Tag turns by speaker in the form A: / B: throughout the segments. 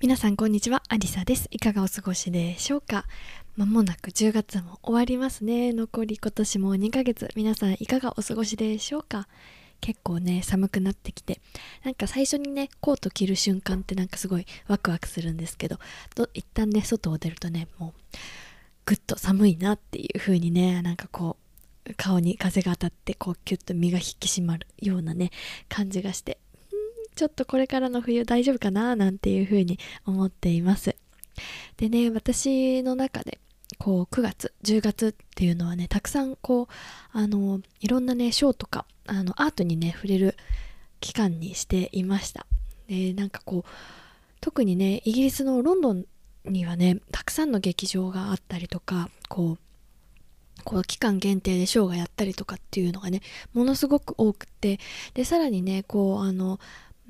A: 皆さんこんにちはアリサです。いかがお過ごしでしょうか？まもなく10月も終わりますね。残り今年も2ヶ月。皆さんいかがお過ごしでしょうか？結構ね寒くなってきて。なんか最初にねコート着る瞬間ってなんかすごいワクワクするんですけど一旦ね外を出るとねもうぐっと寒いなっていう風にねなんかこう顔に風が当たってこうキュッと身が引き締まるようなね感じがしてちょっとこれからの冬大丈夫かななんていうふうに思っています。でね、私の中でこう9月、10月っていうのはね、たくさんこう、あの、いろんなね、ショーとか、あの、アートにね、触れる期間にしていました。で、なんかこう、特にね、イギリスのロンドンにはね、たくさんの劇場があったりとか、こう、こう期間限定でショーがやったりとかっていうのがねものすごく多くてでさらにねこうあの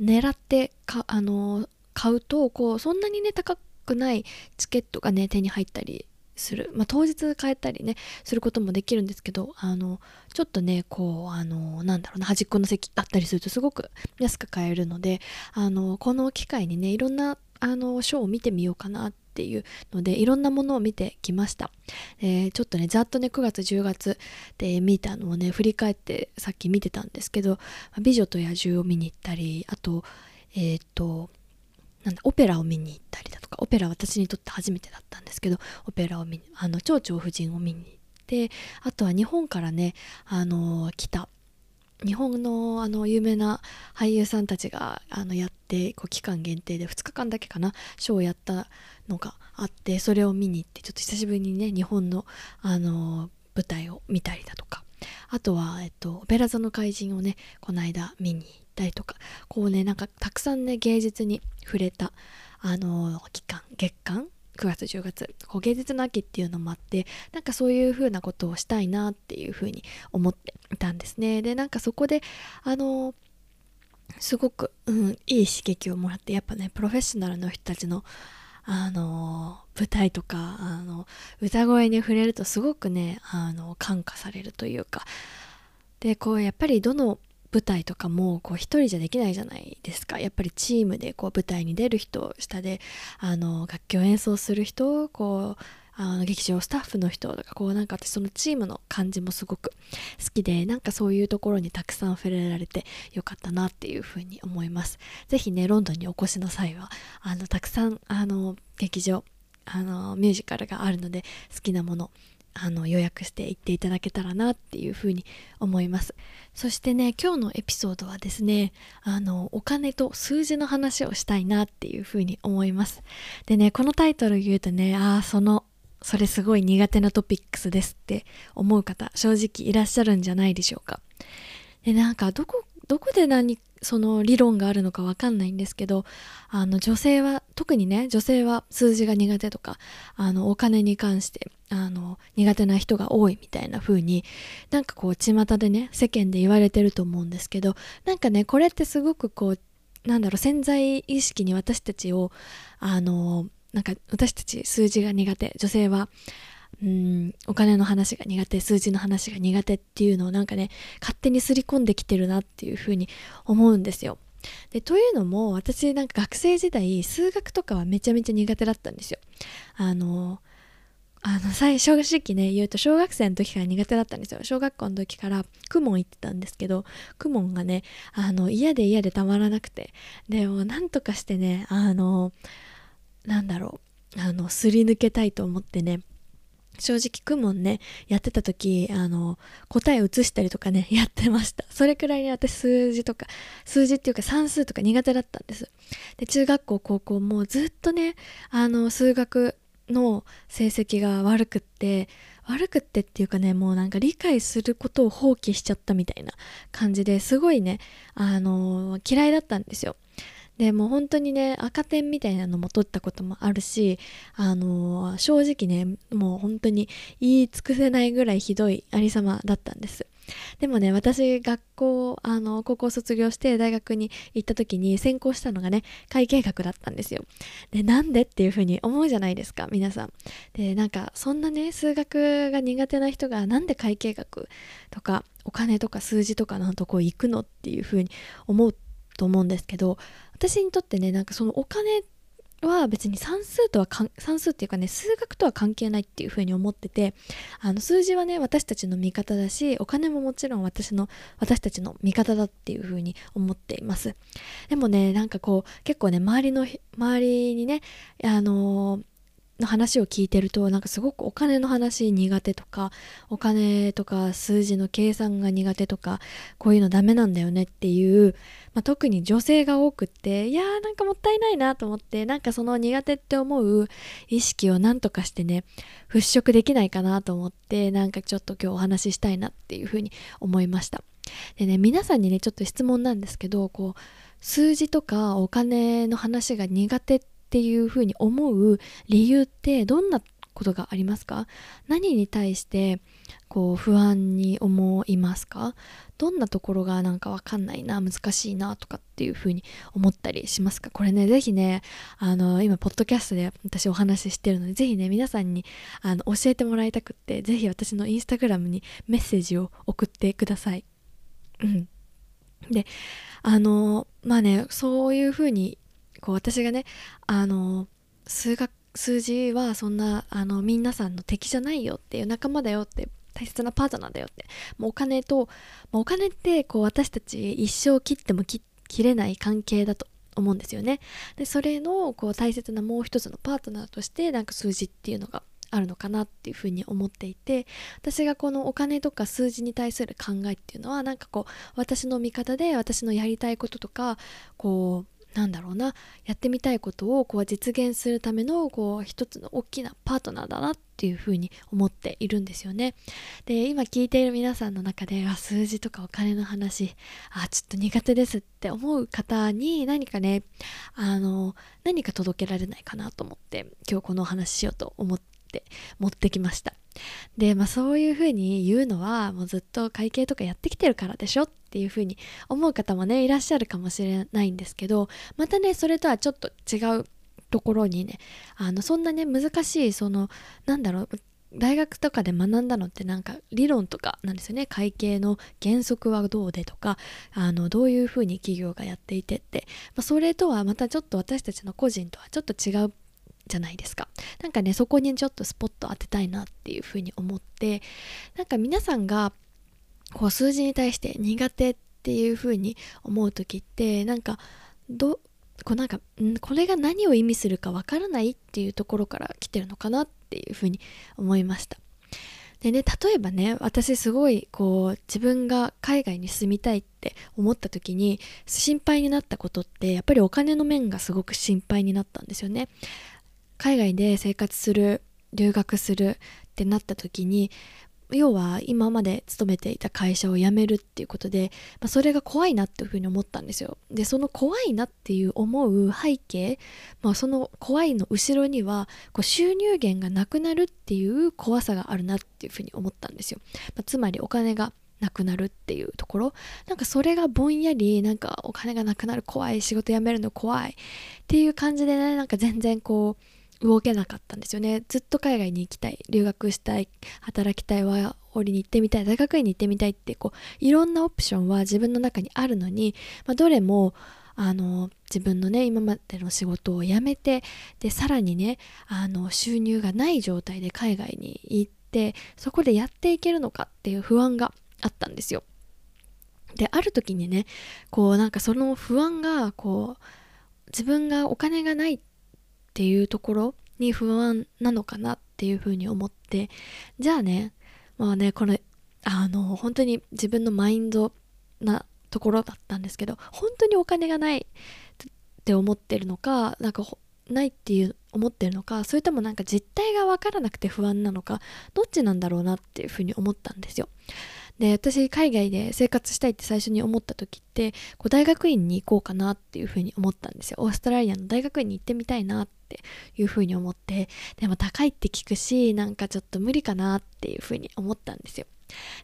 A: 狙ってかあの買うとこうそんなにね高くないチケットがね手に入ったりする、まあ、当日買えたりねすることもできるんですけどあのちょっとねこうあのなんだろうな端っこの席だったりするとすごく安く買えるのであのこの機会にねいろんなあのショーを見てみようかなってていうのでいろんなものを見てきました、えー、ちょっとねざっとね9月10月で見たのをね振り返ってさっき見てたんですけど「美女と野獣」を見に行ったりあとえっ、ー、となんだオペラを見に行ったりだとかオペラ私にとって初めてだったんですけどオペラを見にあの蝶々夫人を見に行ってあとは日本からねあの来た日本のあの有名な俳優さんたちがあのやってこう期間限定で2日間だけかなショーをやったのがあってそれを見に行ってちょっと久しぶりにね日本のあの舞台を見たりだとかあとは、えっと、オペラ座の怪人をねこの間見に行ったりとかこうねなんかたくさんね芸術に触れたあの期間月間9月10月。こう芸術の秋っていうのもあってなんかそういう風なことをしたいなっていう風に思っていたんですね。でなんかそこであのすごく、うん、いい刺激をもらってやっぱねプロフェッショナルの人たちのあの舞台とかあの歌声に触れるとすごくねあの感化されるというか。でこうやっぱりどの舞台とかもこう一人じゃできないじゃないですか。やっぱりチームでこう舞台に出る人下であの楽器を演奏する人こうあの劇場スタッフの人とかこうなんか私そのチームの感じもすごく好きでなんかそういうところにたくさん触れられてよかったなっていうふうに思います。是非ねロンドンにお越しの際はあのたくさんあの劇場あのミュージカルがあるので好きなものあの予約して行っていただけたらなっていうふうに思います。そしてね今日のエピソードはですねあのお金と数字の話をしたいなっていうふうに思います。でねこのタイトル言うとねああそのそれすごい苦手なトピックスですって思う方正直いらっしゃるんじゃないでしょうか。でなんかどこどこで何その理論があるのかわかんないんですけどあの女性は特にね女性は数字が苦手とかあのお金に関してあの苦手な人が多いみたいな風になんかこう巷でね世間で言われてると思うんですけどなんかねこれってすごくこうなんだろう潜在意識に私たちをあのなんか私たち数字が苦手女性はうんお金の話が苦手数字の話が苦手っていうのをなんかね勝手に刷り込んできてるなっていうふうに思うんですよ。でというのも私なんか学生時代数学とかはめちゃめちゃ苦手だったんですよ。あのあの最初正直ね言うと小学生の時から苦手だったんですよ小学校の時から公文行ってたんですけど公文がねあの嫌で嫌でたまらなくてでもなんとかしてねあのなんだろうあのすり抜けたいと思ってね正直クモンね、やってた時、あの、答え写したりとかね、やってました。それくらいに私数字とか、数字っていうか算数とか苦手だったんです。で、中学校、高校もずっとね、あの、数学の成績が悪くって、悪くってっていうかね、もうなんか理解することを放棄しちゃったみたいな感じですごいね、あの、嫌いだったんですよ。でもう本当にね赤点みたいなのも取ったこともあるしあのー、正直ねもう本当に言い尽くせないぐらいひどいありさまだったんです。でもね私学校あの高校卒業して大学に行った時に専攻したのがね会計学だったんですよ。でなんでっていうふうに思うじゃないですか皆さん。でなんかそんなね数学が苦手な人がなんで会計学とかお金とか数字とかのとこ行くのっていうふうに思うと思うんですけど私にとってねなんかそのお金は別に算数とは算数っていうかね数学とは関係ないっていうふうに思っててあの数字はね私たちの味方だしお金ももちろん私の私たちの味方だっていうふうに思っています。でもねなんかこう結構ね周りの周りにねあのーの話を聞いてるとなんかすごくお金の話苦手とかお金とか数字の計算が苦手とかこういうのダメなんだよねっていう、まあ、特に女性が多くっていやーなんかもったいないなと思ってなんかその苦手って思う意識をなんとかしてね払拭できないかなと思ってなんかちょっと今日お話ししたいなっていうふうに思いました。でね皆さんにねちょっと質問なんですけどこう数字とかお金の話が苦手ってっていうふうに思う理由ってどんなことがありますか？何に対してこう不安に思いますか？どんなところがなんかわかんないな難しいなとかっていうふうに思ったりしますか？これねぜひねあの今ポッドキャストで私お話ししてるのでぜひね皆さんにあの教えてもらいたくってぜひ私のインスタグラムにメッセージを送ってください。うん、であのまあねそういうふうにこう私がねあの数学数字はそんなあの皆さんの敵じゃないよっていう仲間だよって大切なパートナーだよってもうお金と、まあ、お金ってこう私たち一生切っても切れない関係だと思うんですよね。でそれのこう大切なもう一つのパートナーとしてなんか数字っていうのがあるのかなっていうふうに思っていて私がこのお金とか数字に対する考えっていうのはなんかこう私の見方で私のやりたいこととかこうなんだろうなやってみたいことをこう実現するためのこう一つの大きなパートナーだなっていうふうに思っているんですよね。で今聞いている皆さんの中であ数字とかお金の話あちょっと苦手ですって思う方に何かねあの何か届けられないかなと思って今日このお話しようと思って持ってきました。で、まあ、そういうふうに言うのはもうずっと会計とかやってきてるからでしょっていうふうに思う方もねいらっしゃるかもしれないんですけどまたねそれとはちょっと違うところにねあのそんなね難しいそのなんだろう大学とかで学んだのってなんか理論とかなんですよね。会計の原則はどうでとかあのどういうふうに企業がやっていてって、まあ、それとはまたちょっと私たちの個人とはちょっと違うじゃないですか。なんかねそこにちょっとスポット当てたいなっていうふうに思ってなんか皆さんがこう数字に対して苦手っていうふうに思う時ってなんかどこうなんかんこれが何を意味するかわからないっていうところから来てるのかなっていうふうに思いました。でね例えばね私すごいこう自分が海外に住みたいって思った時に心配になったことってやっぱりお金の面がすごく心配になったんですよね。海外で生活する留学するってなった時に要は今まで勤めていた会社を辞めるっていうことで、まあ、それが怖いなっていうふうに思ったんですよ。でその怖いなっていう思う背景、まあ、その怖いの後ろにはこう収入源がなくなるっていう怖さがあるなっていうふうに思ったんですよ、まあ、つまりお金がなくなるっていうところ。なんかそれがぼんやりなんかお金がなくなる怖い仕事辞めるの怖いっていう感じでねなんか全然こう動けなかったんですよね。ずっと海外に行きたい。留学したい。働きたいワーホリに行ってみたい。大学院に行ってみたいってこういろんなオプションは自分の中にあるのに、まあ、どれもあの自分のね今までの仕事を辞めてでさらにねあの収入がない状態で海外に行ってそこでやっていけるのかっていう不安があったんですよ。である時にねこうなんかその不安がこう自分がお金がないっていうところに不安なのかなっていうふうに思って。じゃあねまあねこれあの本当に自分のマインドなところだったんですけど本当にお金がないって思ってるのかなんかないっていう思ってるのかそれともなんか実態が分からなくて不安なのかどっちなんだろうなっていうふうに思ったんですよ。で私海外で生活したいって最初に思った時ってこう大学院に行こうかなっていうふうに思ったんですよ。オーストラリアの大学院に行ってみたいなっていうふうに思ってでも高いって聞くしなんかちょっと無理かなっていうふうに思ったんですよ。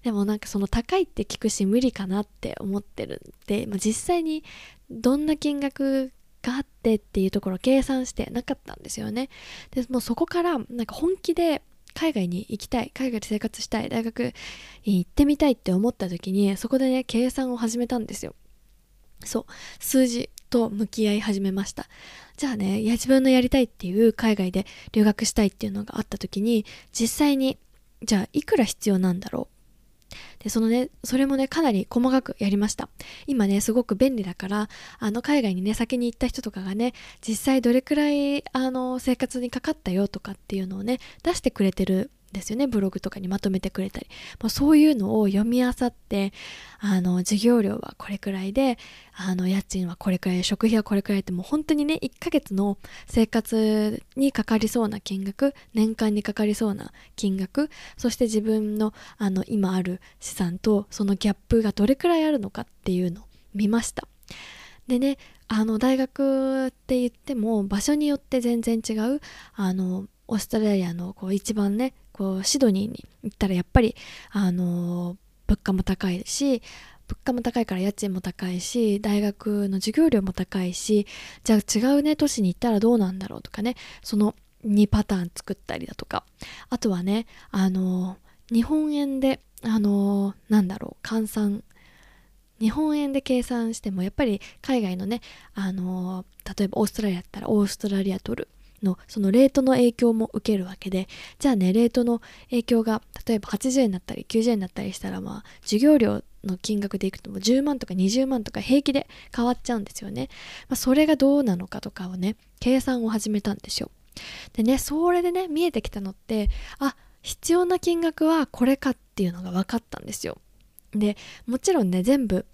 A: でもなんかその高いって聞くし無理かなって思ってるんで、まあ、実際にどんな金額があってっていうところを計算してなかったんですよね。でもそこからなんか本気で海外に行きたい海外で生活したい。大学に行ってみたいって思った時にそこでね計算を始めたんですよ。そう。数字と向き合い始めました。じゃあねいや自分のやりたいっていう海外で留学したいっていうのがあった時に実際にじゃあいくら必要なんだろうで、そのね、それもね、かなり細かくやりました。今ね、すごく便利だから、あの、海外にね、先に行った人とかがね、実際どれくらい、あの、生活にかかったよとかっていうのをね、出してくれてるですよね。ブログとかにまとめてくれたり、まあ、そういうのを読み漁ってあの授業料はこれくらいであの家賃はこれくらい食費はこれくらいってもう本当にね1ヶ月の生活にかかりそうな金額年間にかかりそうな金額そして自分のあの今ある資産とそのギャップがどれくらいあるのかっていうのを見ました。でねあの大学って言っても場所によって全然違うあのオーストラリアのこう一番ねこうシドニーに行ったらやっぱりあの物価も高いし物価も高いから家賃も高いし大学の授業料も高いしじゃあ違うね都市に行ったらどうなんだろうとかねその2パターン作ったりだとか。あとはねあの日本円であのなんだろう換算。日本円で計算してもやっぱり海外のねあの例えばオーストラリアだったらオーストラリアドル。のそのレートの影響も受けるわけでじゃあねレートの影響が例えば80円だったり90円だったりしたらまあ授業料の金額でいくとも10万とか20万とか平気で変わっちゃうんですよね、まあ、それがどうなのかとかをね計算を始めたんですよ。でねそれでね見えてきたのってあ必要な金額はこれかっていうのが分かったんですよ。でもちろんね全部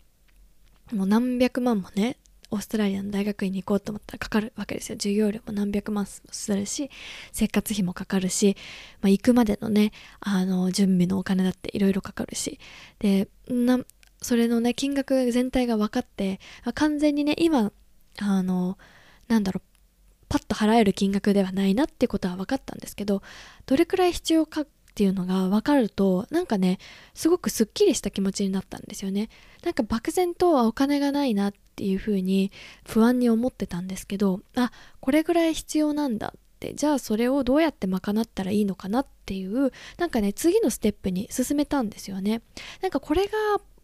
A: もう何百万もねオーストラリアの大学院に行こうと思ったらかかるわけですよ。授業料も何百万するし生活費もかかるし、まあ、行くまでのねあの準備のお金だっていろいろかかるし。でなそれのね金額全体が分かって完全にね今あのなんだろうパッと払える金額ではないなってことは分かったんですけどどれくらい必要かっていうのが分かるとなんかねすごくすっきりした気持ちになったんですよね。なんか漠然とはお金がないなっていうふうに不安に思ってたんですけどあこれぐらい必要なんだってじゃあそれをどうやって賄ったらいいのかなっていうなんかね次のステップに進めたんですよねなんかこれが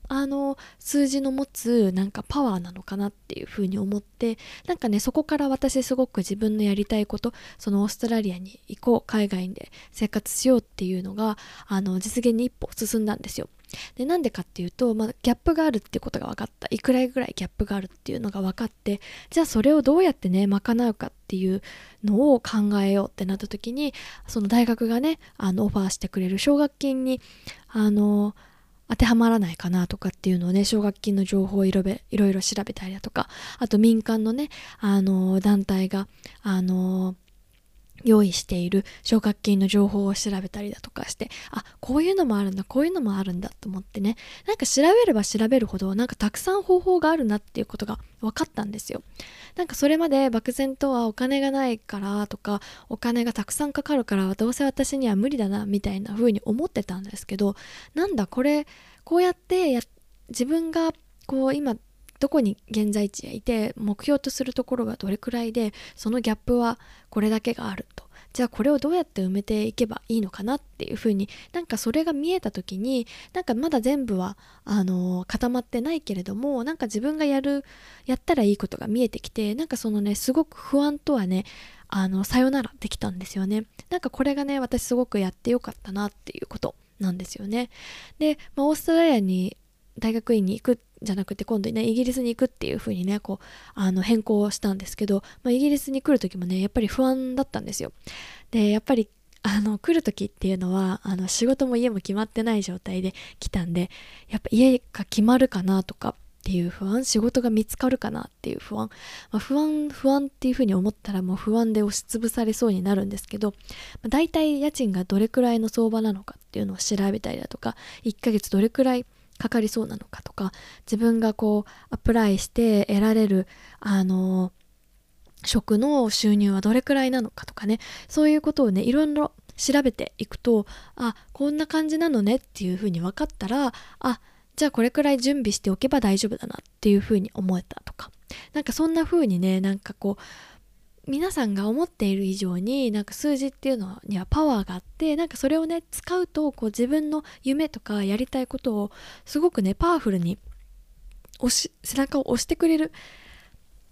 A: あの数字の持つなんかパワーなのかなっていうふうに思ってなんかねそこから私すごく自分のやりたいことそのオーストラリアに行こう海外で生活しようっていうのがあの実現に一歩進んだんですよ。でなんでかっていうと、まあ、ギャップがあるっていうことが分かった。いくらぐらいギャップがあるっていうのが分かってじゃあそれをどうやってね賄うかっていうのを考えようってなった時にその大学がねあのオファーしてくれる奨学金にあの当てはまらないかなとかっていうのをね奨学金の情報をいろいろ調べたりだとかあと民間のねあの団体があの用意している奨学金の情報を調べたりだとかしてあこういうのもあるんだこういうのもあるんだと思ってね。なんか調べれば調べるほどなんかたくさん方法があるなっていうことが分かったんですよ。なんかそれまで漠然とはお金がないからとかお金がたくさんかかるからどうせ私には無理だなみたいな風に思ってたんですけどなんだこれこうやってや自分がこう今どこに現在地へいて目標とするところがどれくらいでそのギャップはこれだけがあると。じゃあこれをどうやって埋めていけばいいのかなっていうふうになんかそれが見えた時になんかまだ全部はあの固まってないけれどもなんか自分がやるやったらいいことが見えてきてなんかそのねすごく不安とはねあのさよならできたんですよね。なんかこれがね私すごくやってよかったなっていうことなんですよね。で、まあ、オーストラリアに大学院に行くじゃなくて今度ねイギリスに行くっていう風にねこうあの変更したんですけど、まあ、イギリスに来る時もねやっぱり不安だったんですよ。でやっぱりあの来る時っていうのはあの仕事も家も決まってない状態で来たんでやっぱ家が決まるかなとかっていう不安仕事が見つかるかなっていう不安、まあ、不安不安っていうふうに思ったらもう不安で押しつぶされそうになるんですけど、まあ、大体家賃がどれくらいの相場なのかっていうのを調べたりだとか1ヶ月どれくらいかかりそうなのかとか自分がこうアプライして得られるあの職の収入はどれくらいなのかとかね。そういうことをねいろいろ調べていくとあこんな感じなのねっていうふうに分かったらあじゃあこれくらい準備しておけば大丈夫だなっていうふうに思えたとか。なんかそんな風にねなんかこう皆さんが思っている以上になんか数字っていうのにはパワーがあってなんかそれをね使うとこう自分の夢とかやりたいことをすごくねパワフルに押し背中を押してくれる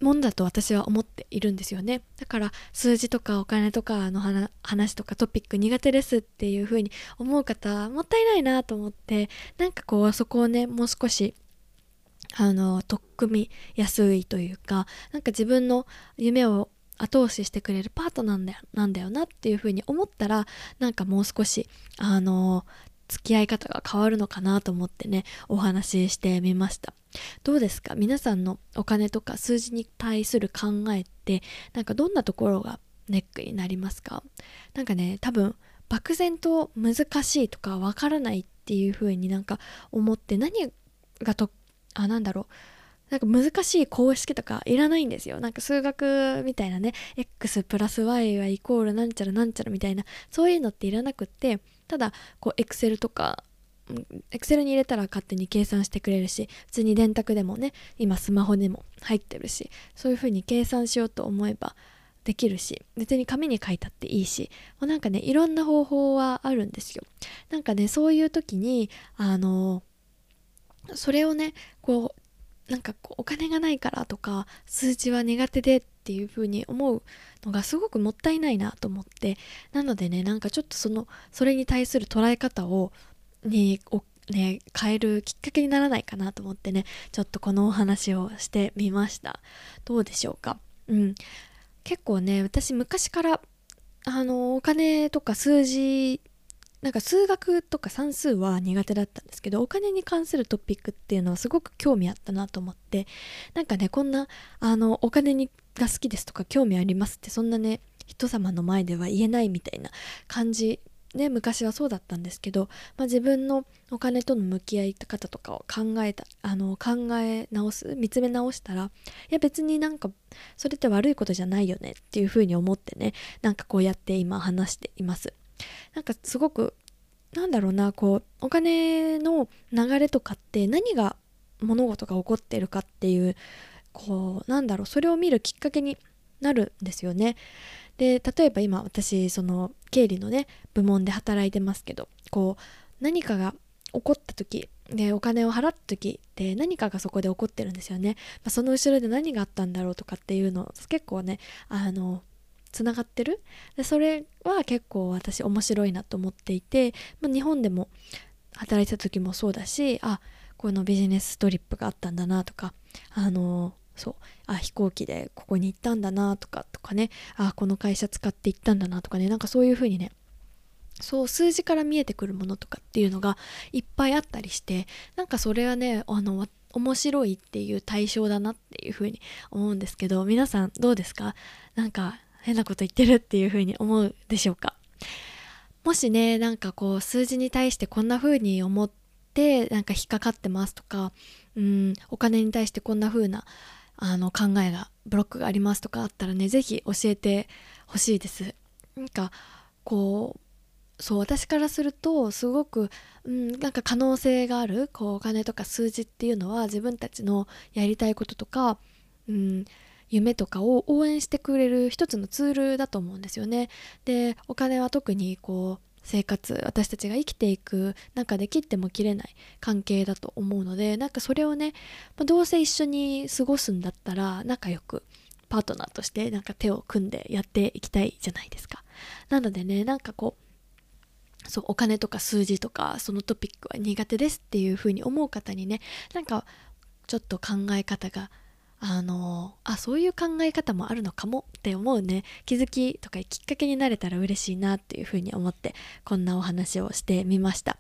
A: もんだと私は思っているんですよね。だから数字とかお金とかの話とかトピック苦手ですっていう風に思う方もったいないなと思ってなんかこうそこをねもう少しあの取っ組みやすいというかなんか自分の夢を後押ししてくれるパートナーなんだよなんだよなっていう風に思ったらなんかもう少しあの付き合い方が変わるのかなと思ってねお話ししてみました。どうですか？皆さんのお金とか数字に対する考えってなんかどんなところがネックになりますか？なんかね多分漠然と難しいとかわからないっていう風になんか思って何がとあなんだろうなんか難しい公式とかいらないんですよ。なんか数学みたいなね、x プラス y はイコールなんちゃらなんちゃらみたいな、そういうのっていらなくって、ただ、こう、エクセルとか、エクセルに入れたら勝手に計算してくれるし、普通に電卓でもね、今スマホでも入ってるし、そういう風に計算しようと思えばできるし、別に紙に書いたっていいし、もうなんかね、いろんな方法はあるんですよ。なんかね、そういう時に、あの、それをね、こう、なんかこうお金がないからとか数字は苦手でっていう風に思うのがすごくもったいないなと思ってなのでねなんかちょっとそのそれに対する捉え方をねね変えるきっかけにならないかなと思ってねちょっとこのお話をしてみました。どうでしょうか？うん。結構ね私昔からあのお金とか数字なんか数学とか算数は苦手だったんですけどお金に関するトピックっていうのはすごく興味あったなと思ってなんかねこんなあのお金にが好きですとか興味ありますってそんなね人様の前では言えないみたいな感じね昔はそうだったんですけど、まあ、自分のお金との向き合い方とかを考えたあの考え直す見つめ直したらいや別になんかそれって悪いことじゃないよねっていうふうに思ってねなんかこうやって今話しています。なんかすごくなんだろうなこうお金の流れとかって何が物事が起こってるかっていうこうなんだろうそれを見るきっかけになるんですよね。で例えば今私その経理のね部門で働いてますけどこう何かが起こった時でお金を払った時って何かがそこで起こってるんですよね、まあ、その後ろで何があったんだろうとかっていうの結構ねあのつながってる？でそれは結構私面白いなと思っていて、まあ、日本でも働いてた時もそうだしあこのビジネストリップがあったんだなとかあのそうあ飛行機でここに行ったんだなとかとかねあこの会社使って行ったんだなとかねなんかそういう風にねそう数字から見えてくるものとかっていうのがいっぱいあったりしてなんかそれはねあの面白いっていう対象だなっていう風に思うんですけど皆さんどうですか？なんか変なこと言ってるっていう風に思うでしょうか？もしねなんかこう数字に対してこんな風に思ってなんか引っかかってますとかうんお金に対してこんな風なあの考えがブロックがありますとかあったらね是非教えてほしいです。なんかこうそう私からするとすごく、うん、なんか可能性があるこうお金とか数字っていうのは自分たちのやりたいこととか、うん、夢とかを応援してくれる一つのツールだと思うんですよね。でお金は特にこう生活私たちが生きていく中で切っても切れない関係だと思うのでなんかそれをね、ま、どうせ一緒に過ごすんだったら仲良くパートナーとしてなんか手を組んでやっていきたいじゃないですか。なのでねなんかこうそうお金とか数字とかそのトピックは苦手ですっていう風に思う方にねなんかちょっと考え方があのあそういう考え方もあるのかもって思うね気づきとかきっかけになれたら嬉しいなっていうふうに思ってこんなお話をしてみました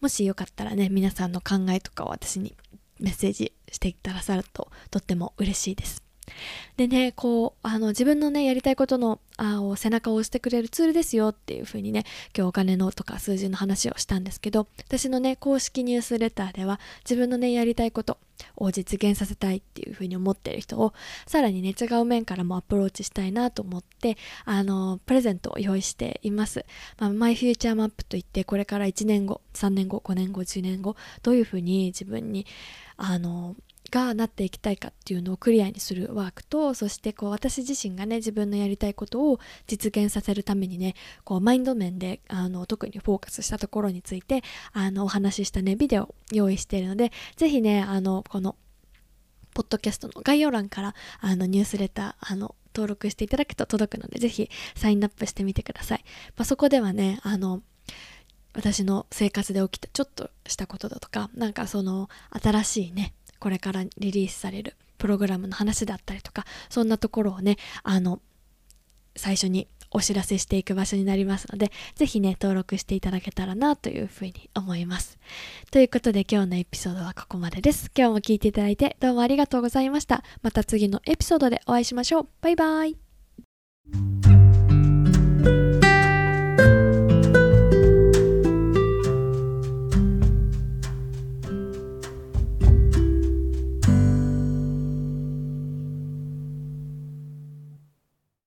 A: もしよかったらね皆さんの考えとかを私にメッセージしていったらさるととっても嬉しいです。でねこうあの自分のねやりたいことのあを背中を押してくれるツールですよっていう風にね今日お金のとか数字の話をしたんですけど私のね公式ニュースレターでは自分のねやりたいことを実現させたいっていう風に思ってる人をさらにね違う面からもアプローチしたいなと思ってあのプレゼントを用意しています、まあ、マイフューチャーマップといってこれから1年後3年後5年後10年後どういう風に自分にあのがなっていきたいかっていうのをクリアにするワークとそしてこう私自身がね自分のやりたいことを実現させるためにねこうマインド面であの特にフォーカスしたところについてあのお話ししたねビデオを用意しているので是非ねあのこのポッドキャストの概要欄からあのニュースレターあの登録していただくと届くので是非サインアップしてみてください、まあ、そこではねあの私の生活で起きたちょっとしたことだとかなんかその新しいねこれからリリースされるプログラムの話だったりとかそんなところをねあの最初にお知らせしていく場所になりますので是非ね登録していただけたらなというふうに思います。ということで今日のエピソードはここまでです。今日も聞いていただいてどうもありがとうございました。また次のエピソードでお会いしましょう。バイバーイ。